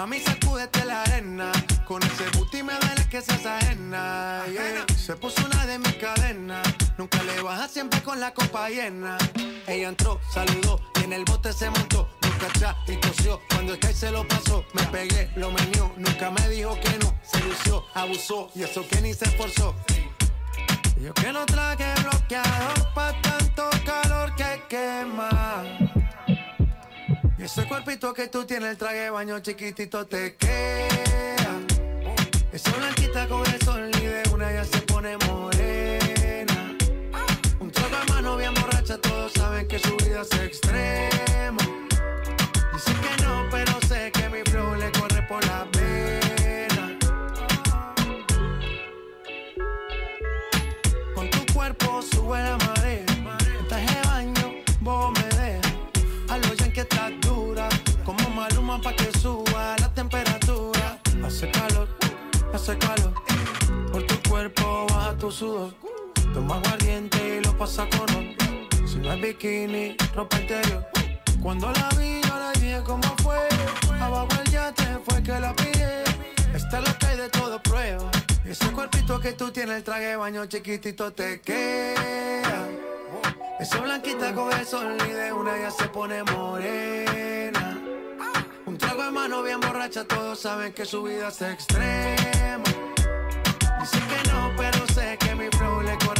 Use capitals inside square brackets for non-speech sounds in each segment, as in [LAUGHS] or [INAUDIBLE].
Mami, sacúdete la arena. Con ese booty me duele que se ajena. yeah. Se puso una de mis cadenas. Nunca le baja siempre con la copa llena. Ella entró, saludó y en el bote se montó. Nunca atrás y tosió. Cuando el que se lo pasó, me pegué, lo menió. Nunca me dijo que no. Se lució, abusó y eso que ni se esforzó. Yo que no traje bloqueador pa' tanto calor que quema. Ese cuerpito que tú tienes, el traje de baño chiquitito te queda. Esa blanquita con el sol y una ya se pone morena. Un trago de mano bien borracha, todos saben que su vida es extrema. Sudor. Toma aguardiente y lo pasa con. Si no es bikini, ropa interior. Cuando la vi, yo le dije cómo fue. Abajo el yate fue que la pillé. Esta es lo que hay de todo prueba. Ese cuerpito que tú tienes, el traje de baño chiquitito te queda. Esa blanquita con el sol y de una ya se pone morena. Un trago de mano bien borracha, todos saben que su vida es extrema. Dicen que no, pero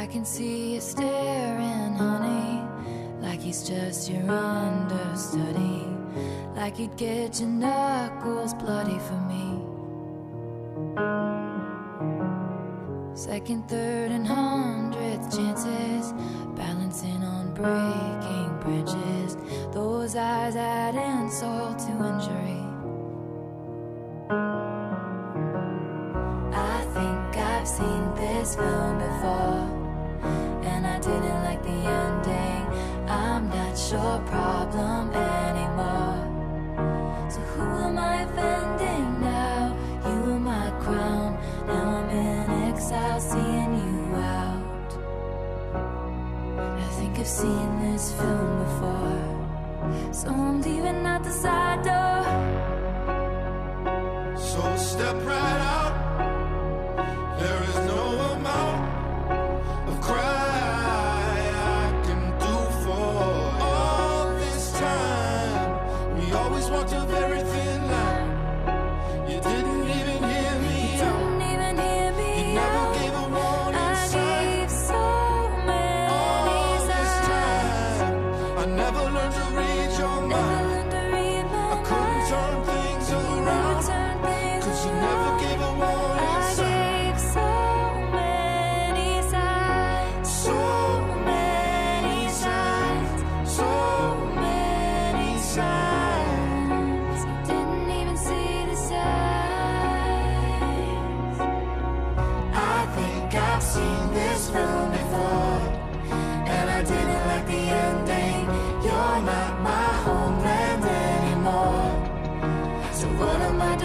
I can see you staring, honey, like he's just your understudy. Like you'd get your knuckles bloody for me. Second, third, and hundredth chances, balancing on breaking branches. Those eyes add insult to injury. The ending. I'm not your problem anymore. So who am I offending now? You were my crown. Now I'm in exile, seeing you out. I think I've seen this film before. So I'm leaving out the side door.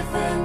different.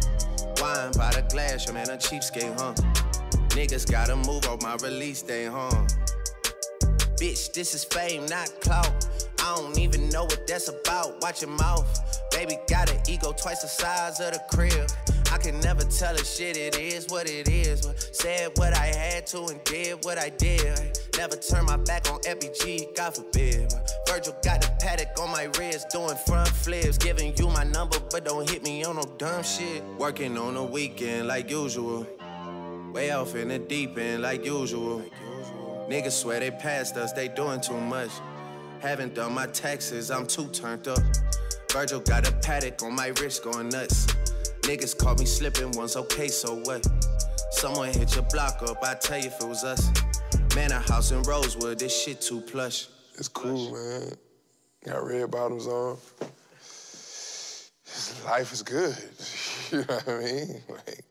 Wine by the glass, your man a cheapskate, huh? Niggas gotta move off my release day, huh? Bitch, this is fame, not clout. I don't even know what that's about. Watch your mouth. Baby got an ego twice the size of the crib. I can never tell a shit, it is what it is. Said what I had to and did what I did. Never turn my back on FBG, God forbid. Virgil got the paddock on my wrist, doing front flips. Giving you my number, but don't hit me on no dumb shit. Working on a weekend like usual. Way off in the deep end like usual. Niggas swear they passed us, they doing too much. Haven't done my taxes, I'm too turned up. Virgil got a paddock on my wrist going nuts. Niggas caught me slipping once, okay, so what? Someone hit your block up, I tell you if it was us. Man, a house in Rosewood, this shit too plush. It's cool, man. Got red bottoms on. Life is good. [LAUGHS] [LAUGHS] You know what I mean? Like,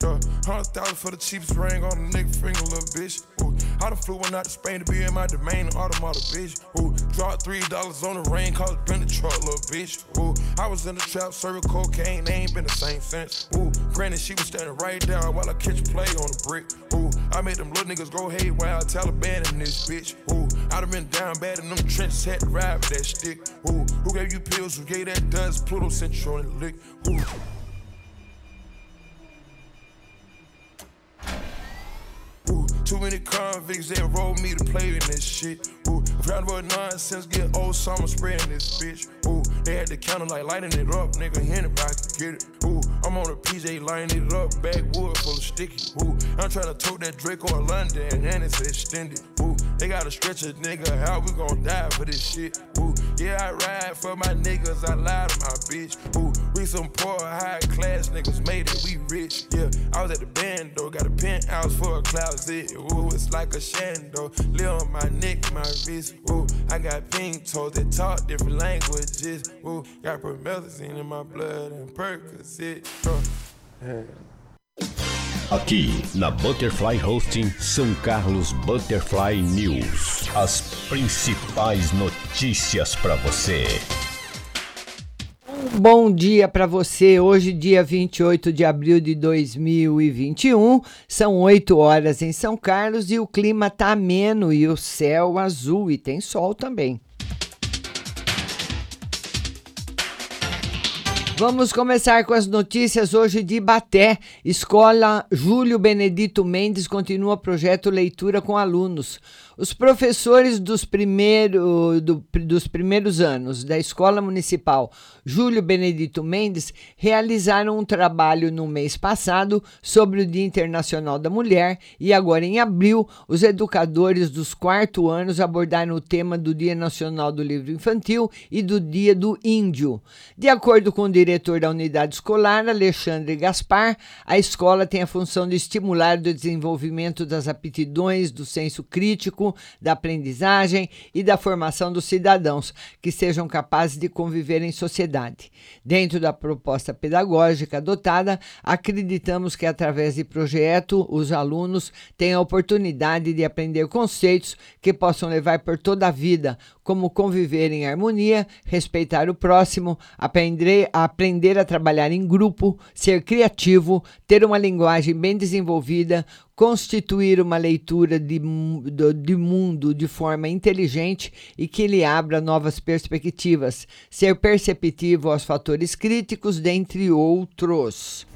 Hundred thousand for the cheapest ring on a nigga finger, little bitch. Ooh, I done flew one out to Spain to be in my domain, automata, bitch. Ooh, dropped three dollars on the rain, cause it been the truck, little bitch. Ooh, I was in the trap, serving cocaine, they ain't been the same since. Ooh, granted, she was standing right there while I catch a play on the brick. Ooh, I made them little niggas go haywire, Taliban in this bitch. Ooh, I done been down bad in them trenches, had to ride with that stick. Ooh, who gave you pills? Who gave that dust? Pluto the lick. Ooh. Ooh, too many convicts that rolled me to play in this shit. Ooh, round nonsense, get old summer spreading this bitch. Ooh, they had the counter like lighting it up, nigga. Hand Anybody can get it. Ooh, I'm on a PJ lining it up, backwood full of sticky. Ooh, I'm trying to tote that Drake on London and it's extended. Ooh, they gotta stretch a nigga out, we gon' die for this shit. Ooh, yeah, I ride for my niggas, I lie to my bitch. Ooh, we some poor, high class niggas made it, we rich. Yeah, I was at the band though, got a penthouse for a closet. Ooh, it's like a shando. Live on my neck, my wrist. Ooh, I got pink toes that talk different languages. Ooh, got promethazine in my blood and Percocet. Aqui na Butterfly Hosting São Carlos Butterfly News. As principais notícias para você. Um bom dia para você. Hoje, dia 28 de abril de 2021, são 8 horas em São Carlos e o clima tá ameno e o céu azul e tem sol também. Vamos começar com as notícias hoje de Baté. Escola Júlio Benedito Mendes continua projeto Leitura com alunos. Os professores dos, primeiro, do, dos primeiros anos da Escola Municipal Júlio Benedito Mendes realizaram um trabalho no mês passado sobre o Dia Internacional da Mulher e agora em abril os educadores dos quarto anos abordaram o tema do Dia Nacional do Livro Infantil e do Dia do Índio. De acordo com o diretor da unidade escolar, Alexandre Gaspar, a escola tem a função de estimular o desenvolvimento das aptidões, do senso crítico, da aprendizagem e da formação dos cidadãos que sejam capazes de conviver em sociedade. Dentro da proposta pedagógica adotada, acreditamos que através de projeto os alunos têm a oportunidade de aprender conceitos que possam levar por toda a vida, como conviver em harmonia, respeitar o próximo, aprender, aprender a trabalhar em grupo, ser criativo, ter uma linguagem bem desenvolvida, constituir uma leitura de, de mundo de forma inteligente e que lhe abra novas perspectivas, ser perceptivo aos fatores críticos, dentre outros.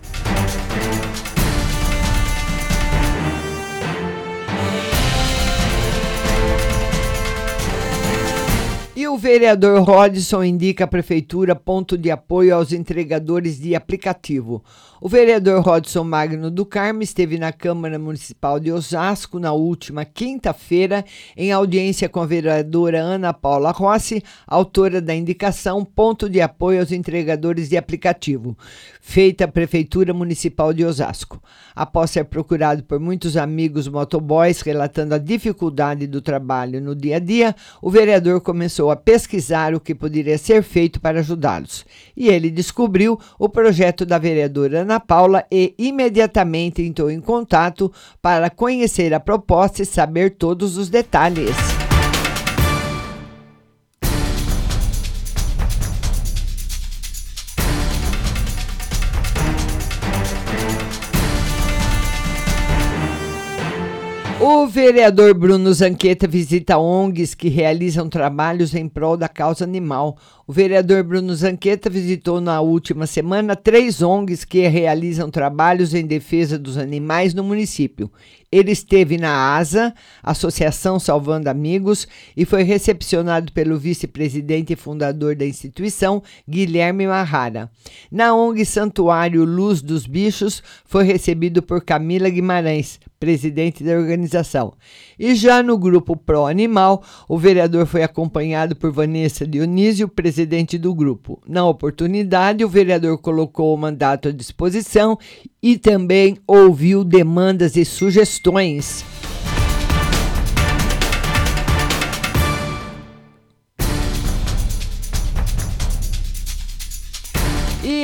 E o vereador Rodson indica a prefeitura ponto de apoio aos entregadores de aplicativo. O vereador Rodson Magno do Carmo esteve na Câmara Municipal de Osasco na última quinta-feira, em audiência com a vereadora Ana Paula Rossi, autora da indicação Ponto de Apoio aos Entregadores de Aplicativo, feita à Prefeitura Municipal de Osasco. Após ser procurado por muitos amigos motoboys relatando a dificuldade do trabalho no dia a dia, o vereador começou a pesquisar o que poderia ser feito para ajudá-los. E ele descobriu o projeto da vereadora Ana Paula e imediatamente entrou em contato para conhecer a proposta e saber todos os detalhes. O vereador Bruno Zanqueta visita ONGs que realizam trabalhos em prol da causa animal. O vereador Bruno Zanqueta visitou na última semana três ONGs que realizam trabalhos em defesa dos animais no município. Ele esteve na ASA, Associação Salvando Amigos, e foi recepcionado pelo vice-presidente e fundador da instituição, Guilherme Marrara. Na ONG Santuário Luz dos Bichos, foi recebido por Camila Guimarães, presidente da organização. E já no grupo Pro Animal, o vereador foi acompanhado por Vanessa Dionísio, presidente do grupo. Na oportunidade, o vereador colocou o mandato à disposição e também ouviu demandas e sugestões.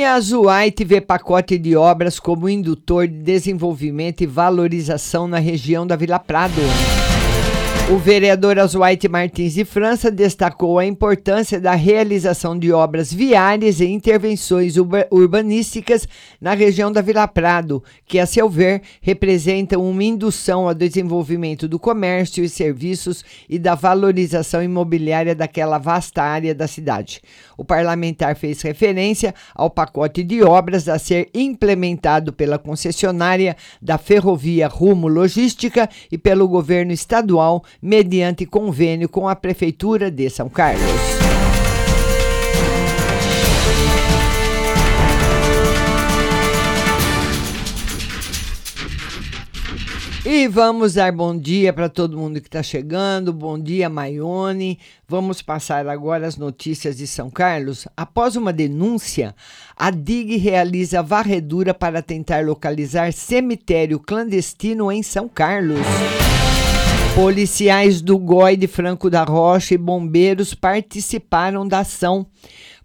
A Zuaite vê pacote de obras como indutor de desenvolvimento e valorização na região da Vila Prado. O vereador Oswald Martins de França destacou a importância da realização de obras viárias e intervenções urbanísticas na região da Vila Prado, que, a seu ver, representam uma indução ao desenvolvimento do comércio e serviços e da valorização imobiliária daquela vasta área da cidade. O parlamentar fez referência ao pacote de obras a ser implementado pela concessionária da Ferrovia Rumo Logística e pelo governo estadual mediante convênio com a Prefeitura de São Carlos. E vamos dar bom dia para todo mundo que está chegando. Bom dia, Maione. Vamos passar agora as notícias de São Carlos. Após uma denúncia, a DIG realiza varredura para tentar localizar cemitério clandestino em São Carlos. Policiais do GOI de Franco da Rocha e bombeiros participaram da ação.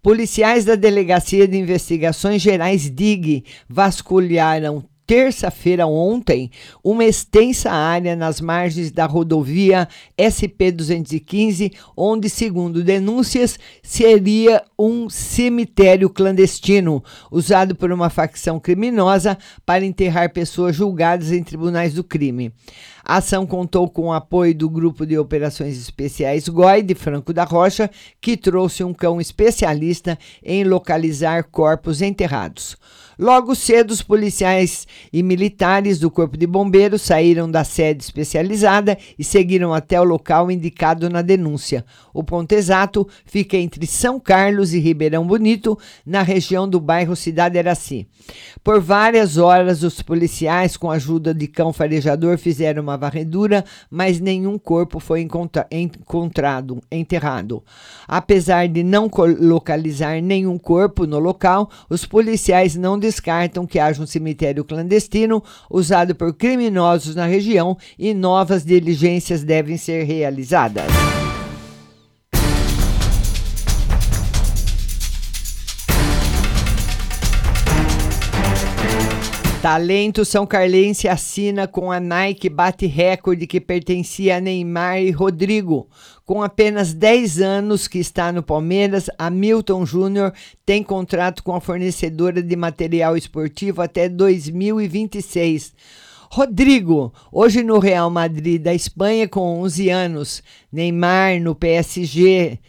Policiais da Delegacia de Investigações Gerais DIG vasculharam terça-feira ontem uma extensa área nas margens da rodovia SP-215, onde, segundo denúncias, seria um cemitério clandestino usado por uma facção criminosa para enterrar pessoas julgadas em tribunais do crime. A ação contou com o apoio do Grupo de Operações Especiais GOI de Franco da Rocha, que trouxe um cão especialista em localizar corpos enterrados. Logo cedo, os policiais e militares do Corpo de Bombeiros saíram da sede especializada e seguiram até o local indicado na denúncia. O ponto exato fica entre São Carlos e Ribeirão Bonito, na região do bairro Cidade Eraci. Por várias horas, os policiais, com a ajuda de cão farejador, fizeram uma varredura, mas nenhum corpo foi encontra encontrado, enterrado. Apesar de não localizar nenhum corpo no local, os policiais não descartam que haja um cemitério clandestino usado por criminosos na região e novas diligências devem ser realizadas. Talento São Carlense assina com a Nike bate recorde que pertencia a Neymar e Rodrigo. Com apenas 10 anos que está no Palmeiras, Hamilton Júnior tem contrato com a fornecedora de material esportivo até 2026. Rodrigo, hoje no Real Madrid da Espanha com 11 anos, Neymar no PSG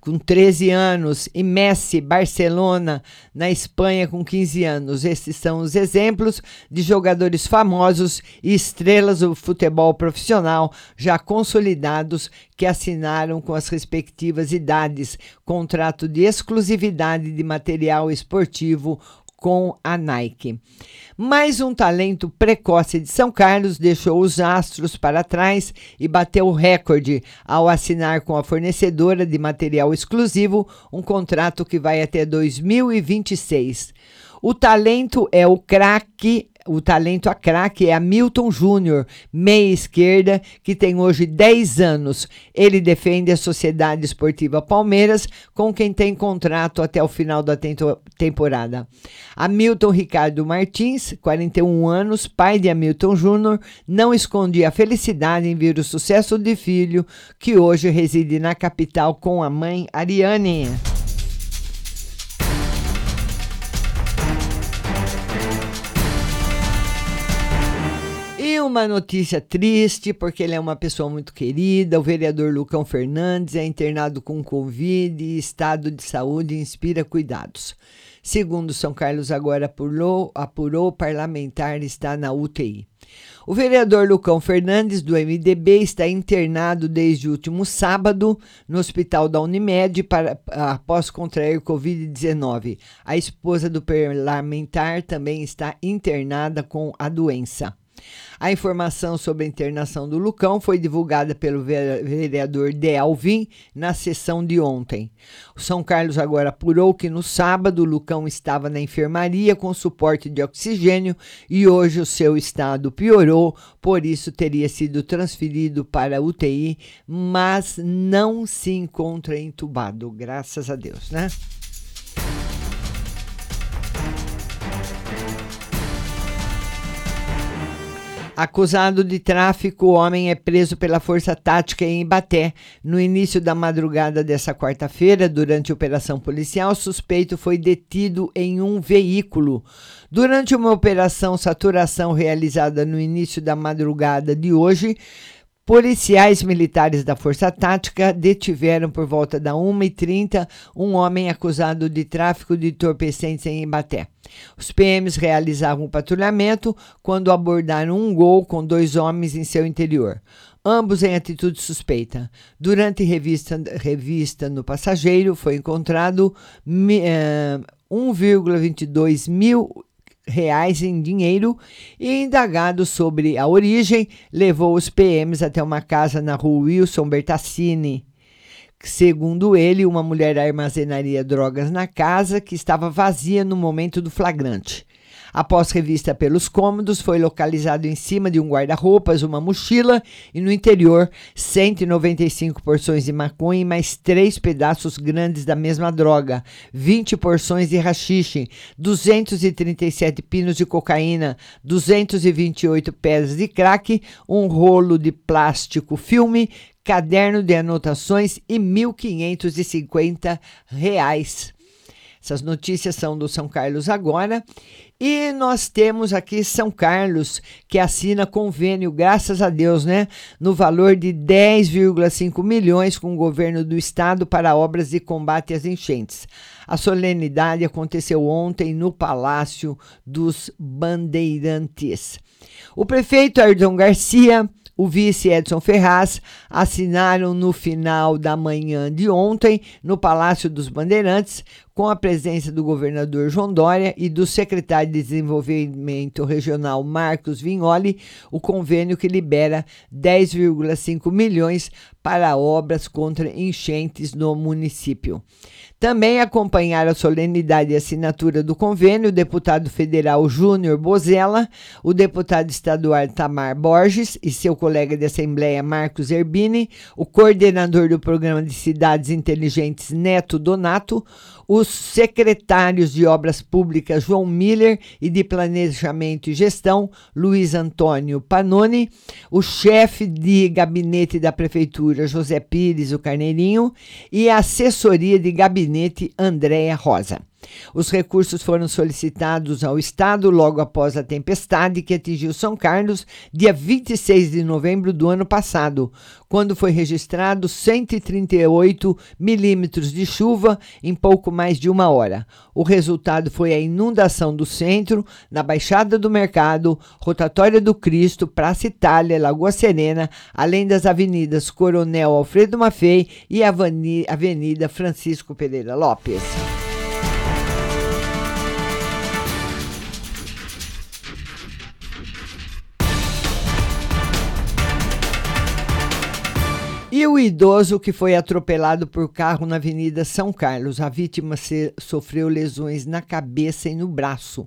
com 13 anos, e Messi, Barcelona, na Espanha, com 15 anos. Esses são os exemplos de jogadores famosos e estrelas do futebol profissional já consolidados que assinaram com as respectivas idades contrato de exclusividade de material esportivo com a Nike. Mais um talento precoce de São Carlos deixou os astros para trás e bateu o recorde ao assinar com a fornecedora de material exclusivo um contrato que vai até 2026. O talento é o craque o talento a craque é Hamilton Júnior, meia esquerda, que tem hoje 10 anos. Ele defende a Sociedade Esportiva Palmeiras, com quem tem contrato até o final da temporada. Hamilton Ricardo Martins, 41 anos, pai de Hamilton Júnior, não esconde a felicidade em ver o sucesso de filho, que hoje reside na capital com a mãe Ariane. Uma notícia triste, porque ele é uma pessoa muito querida. O vereador Lucão Fernandes é internado com Covid e estado de saúde inspira cuidados. Segundo São Carlos agora apurou, apurou o parlamentar está na UTI. O vereador Lucão Fernandes, do MDB, está internado desde o último sábado no hospital da Unimed para, após contrair Covid-19. A esposa do parlamentar também está internada com a doença. A informação sobre a internação do Lucão foi divulgada pelo vereador De Alvim na sessão de ontem. O São Carlos agora apurou que no sábado Lucão estava na enfermaria com suporte de oxigênio e hoje o seu estado piorou, por isso teria sido transferido para UTI, mas não se encontra entubado, graças a Deus, né? Acusado de tráfico, o homem é preso pela Força Tática em Ibaté. No início da madrugada dessa quarta-feira, durante operação policial, o suspeito foi detido em um veículo. Durante uma operação saturação realizada no início da madrugada de hoje, Policiais militares da Força Tática detiveram por volta da 1h30 um homem acusado de tráfico de entorpecentes em Ibaté. Os PMs realizavam o patrulhamento quando abordaram um gol com dois homens em seu interior, ambos em atitude suspeita. Durante revista, revista no passageiro, foi encontrado uh, 1,22 mil reais em dinheiro e indagado sobre a origem, levou os PMs até uma casa na rua Wilson Bertassini. Segundo ele, uma mulher armazenaria drogas na casa que estava vazia no momento do flagrante. Após revista pelos cômodos, foi localizado em cima de um guarda-roupas uma mochila e no interior 195 porções de maconha e mais três pedaços grandes da mesma droga, 20 porções de rachixe, 237 pinos de cocaína, 228 pedras de crack, um rolo de plástico filme, caderno de anotações e R$ 1.550. Essas notícias são do São Carlos agora. E nós temos aqui São Carlos, que assina convênio, graças a Deus, né? No valor de 10,5 milhões com o governo do estado para obras de combate às enchentes. A solenidade aconteceu ontem no Palácio dos Bandeirantes. O prefeito Ayrton Garcia o vice Edson Ferraz assinaram no final da manhã de ontem, no Palácio dos Bandeirantes, com a presença do governador João Dória e do secretário de Desenvolvimento Regional Marcos Vignoli, o convênio que libera 10,5 milhões para obras contra enchentes no município. Também acompanharam a solenidade e assinatura do convênio o deputado federal Júnior Bozella, o deputado estadual Tamar Borges e seu colega de Assembleia Marcos Erbini, o coordenador do Programa de Cidades Inteligentes Neto Donato, os secretários de Obras Públicas João Miller e de Planejamento e Gestão Luiz Antônio Panoni, o chefe de gabinete da Prefeitura José Pires, o Carneirinho, e a assessoria de gabinete Andréa Rosa. Os recursos foram solicitados ao Estado logo após a tempestade que atingiu São Carlos, dia 26 de novembro do ano passado, quando foi registrado 138 milímetros de chuva em pouco mais de uma hora. O resultado foi a inundação do centro, na Baixada do Mercado, Rotatória do Cristo, Praça Itália, Lagoa Serena, além das avenidas Coronel Alfredo Maffei e Avenida Francisco Pereira Lopes. E o idoso que foi atropelado por carro na Avenida São Carlos. A vítima se, sofreu lesões na cabeça e no braço.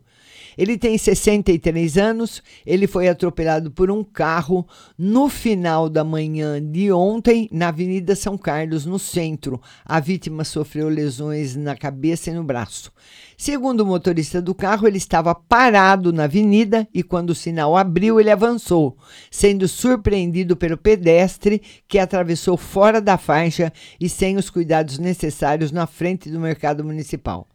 Ele tem 63 anos, ele foi atropelado por um carro no final da manhã de ontem na Avenida São Carlos, no centro. A vítima sofreu lesões na cabeça e no braço. Segundo o motorista do carro, ele estava parado na avenida e, quando o sinal abriu, ele avançou, sendo surpreendido pelo pedestre que atravessou fora da faixa e sem os cuidados necessários na frente do mercado municipal.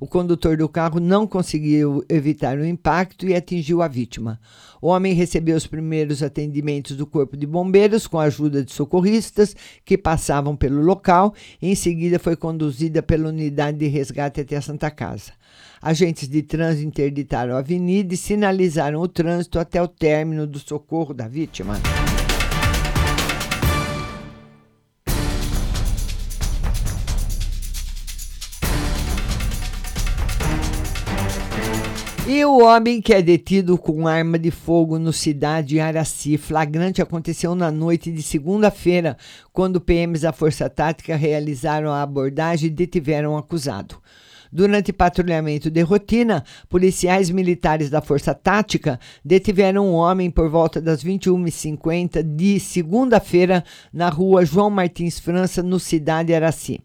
O condutor do carro não conseguiu evitar o impacto e atingiu a vítima. O homem recebeu os primeiros atendimentos do Corpo de Bombeiros com a ajuda de socorristas que passavam pelo local em seguida foi conduzida pela unidade de resgate até a Santa Casa. Agentes de trânsito interditaram a avenida e sinalizaram o trânsito até o término do socorro da vítima. E o homem que é detido com arma de fogo no cidade de Araci, flagrante aconteceu na noite de segunda-feira, quando PMs da Força Tática realizaram a abordagem e detiveram o acusado. Durante patrulhamento de rotina, policiais militares da Força Tática detiveram um homem por volta das 21h50 de segunda-feira na rua João Martins França, no Cidade Araci.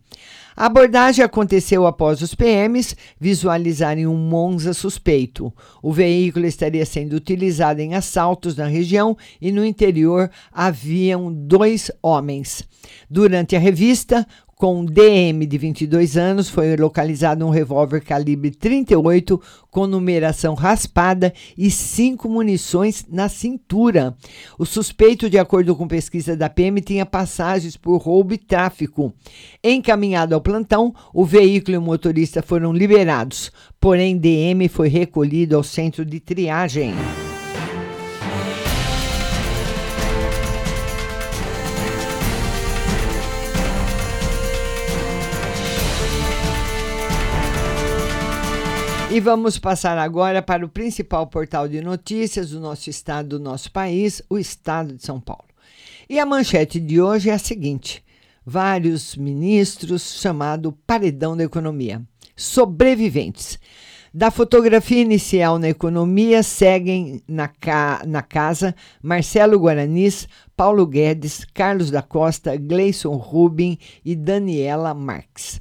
A abordagem aconteceu após os PMs visualizarem um Monza suspeito. O veículo estaria sendo utilizado em assaltos na região e no interior haviam dois homens. Durante a revista, com DM de 22 anos, foi localizado um revólver calibre 38 com numeração raspada e cinco munições na cintura. O suspeito, de acordo com pesquisa da PM, tinha passagens por roubo e tráfico. Encaminhado ao plantão, o veículo e o motorista foram liberados, porém DM foi recolhido ao centro de triagem. E vamos passar agora para o principal portal de notícias do nosso estado, do nosso país, o Estado de São Paulo. E a manchete de hoje é a seguinte: vários ministros chamado Paredão da Economia. Sobreviventes. Da fotografia inicial na economia, seguem na, ca na casa Marcelo Guaranis, Paulo Guedes, Carlos da Costa, Gleison Rubin e Daniela Marques.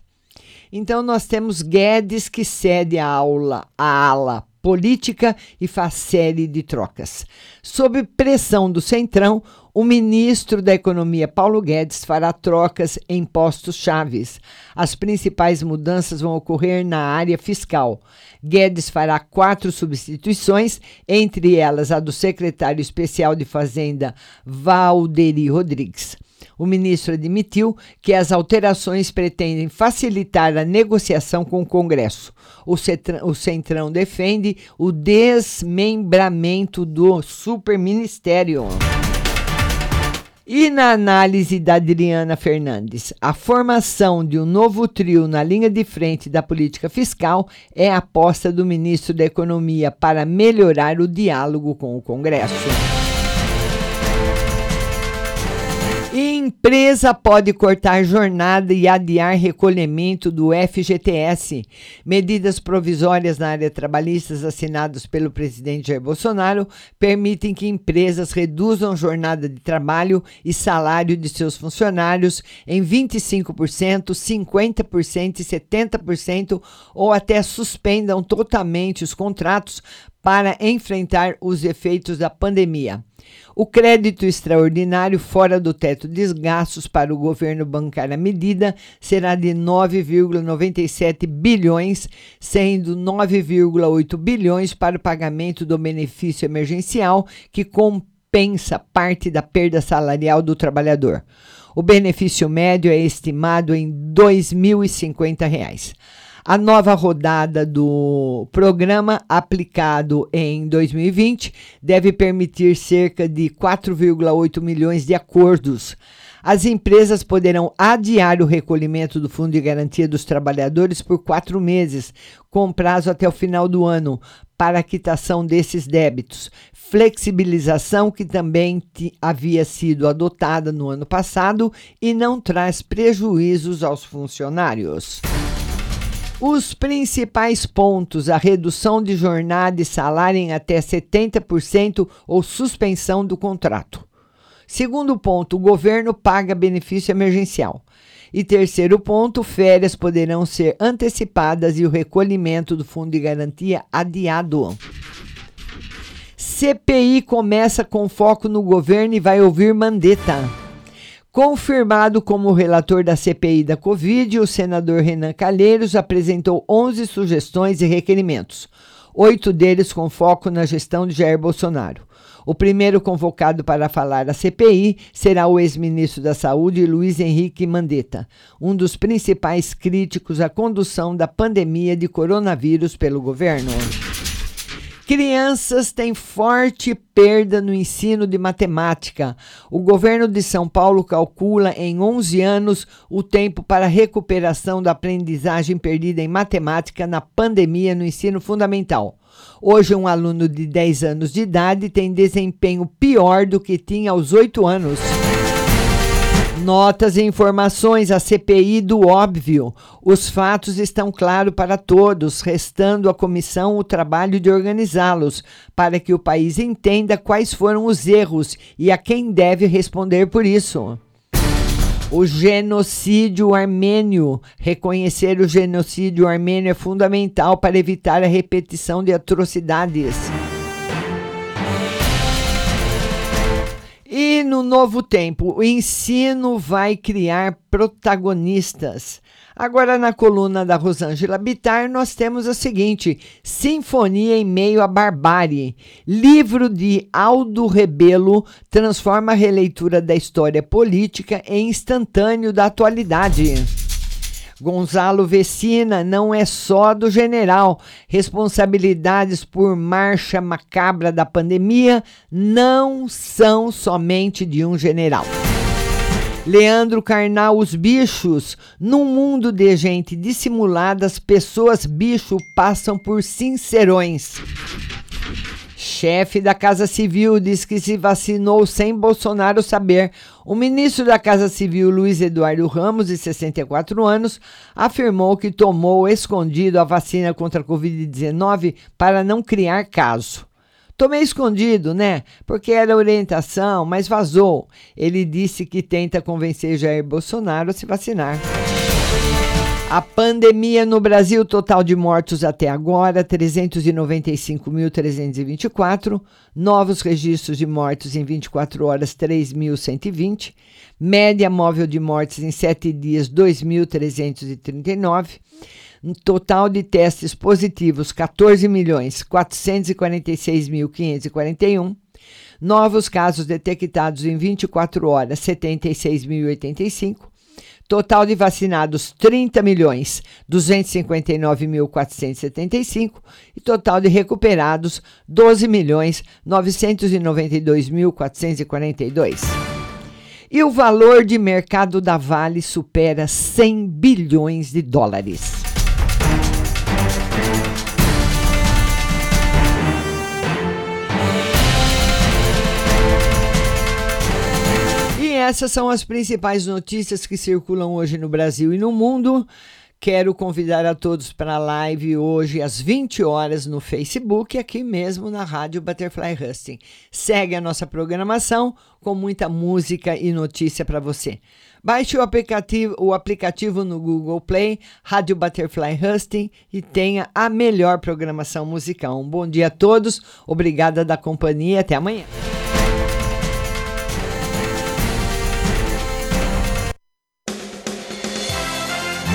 Então, nós temos Guedes que cede a aula, a ala política e faz série de trocas. Sob pressão do Centrão, o ministro da Economia, Paulo Guedes, fará trocas em postos chaves. As principais mudanças vão ocorrer na área fiscal. Guedes fará quatro substituições, entre elas a do secretário especial de Fazenda, Valderi Rodrigues. O ministro admitiu que as alterações pretendem facilitar a negociação com o Congresso. O, Centrão, o Centrão defende o desmembramento do superministério. E na análise da Adriana Fernandes, a formação de um novo trio na linha de frente da política fiscal é a aposta do ministro da Economia para melhorar o diálogo com o Congresso. Empresa pode cortar jornada e adiar recolhimento do FGTS. Medidas provisórias na área trabalhista assinadas pelo presidente Jair Bolsonaro permitem que empresas reduzam jornada de trabalho e salário de seus funcionários em 25%, 50% e 70% ou até suspendam totalmente os contratos para enfrentar os efeitos da pandemia. O crédito extraordinário fora do teto de gastos para o governo bancar a medida será de 9,97 bilhões, sendo 9,8 bilhões para o pagamento do benefício emergencial que compensa parte da perda salarial do trabalhador. O benefício médio é estimado em R$ 2.050. A nova rodada do programa, aplicado em 2020, deve permitir cerca de 4,8 milhões de acordos. As empresas poderão adiar o recolhimento do Fundo de Garantia dos Trabalhadores por quatro meses, com prazo até o final do ano, para a quitação desses débitos. Flexibilização que também havia sido adotada no ano passado e não traz prejuízos aos funcionários. Os principais pontos: a redução de jornada e salário em até 70% ou suspensão do contrato. Segundo ponto: o governo paga benefício emergencial. E terceiro ponto: férias poderão ser antecipadas e o recolhimento do fundo de garantia adiado. CPI começa com foco no governo e vai ouvir Mandetta. Confirmado como relator da CPI da Covid, o senador Renan Calheiros apresentou 11 sugestões e requerimentos, oito deles com foco na gestão de Jair Bolsonaro. O primeiro convocado para falar à CPI será o ex-ministro da Saúde, Luiz Henrique Mandetta, um dos principais críticos à condução da pandemia de coronavírus pelo governo. Crianças têm forte perda no ensino de matemática. O governo de São Paulo calcula em 11 anos o tempo para recuperação da aprendizagem perdida em matemática na pandemia no ensino fundamental. Hoje, um aluno de 10 anos de idade tem desempenho pior do que tinha aos 8 anos. Notas e informações, a CPI do óbvio. Os fatos estão claros para todos, restando à comissão o trabalho de organizá-los, para que o país entenda quais foram os erros e a quem deve responder por isso. O genocídio armênio. Reconhecer o genocídio armênio é fundamental para evitar a repetição de atrocidades. E no novo tempo, o ensino vai criar protagonistas. Agora, na coluna da Rosângela Bittar, nós temos a seguinte: Sinfonia em Meio à Barbárie. Livro de Aldo Rebelo transforma a releitura da história política em instantâneo da atualidade. Gonzalo Vecina não é só do general. Responsabilidades por marcha macabra da pandemia não são somente de um general. Leandro Carnal, os bichos. Num mundo de gente dissimulada, as pessoas bicho passam por sincerões. Chefe da Casa Civil diz que se vacinou sem Bolsonaro saber. O ministro da Casa Civil, Luiz Eduardo Ramos, de 64 anos, afirmou que tomou escondido a vacina contra a Covid-19 para não criar caso. Tomei escondido, né? Porque era orientação, mas vazou. Ele disse que tenta convencer Jair Bolsonaro a se vacinar. A pandemia no Brasil, total de mortos até agora, 395.324. Novos registros de mortos em 24 horas, 3.120. Média móvel de mortes em 7 dias, 2.339. Total de testes positivos, 14.446.541. Novos casos detectados em 24 horas, 76.085 Total de vacinados 30 milhões 259.475 e total de recuperados 12 milhões 992.442. E o valor de mercado da Vale supera 100 bilhões de dólares. Essas são as principais notícias que circulam hoje no Brasil e no mundo. Quero convidar a todos para a live hoje às 20 horas no Facebook, aqui mesmo na Rádio Butterfly Husting. Segue a nossa programação com muita música e notícia para você. Baixe o aplicativo, o aplicativo no Google Play, Rádio Butterfly Husting e tenha a melhor programação musical. Um bom dia a todos, obrigada da companhia, até amanhã.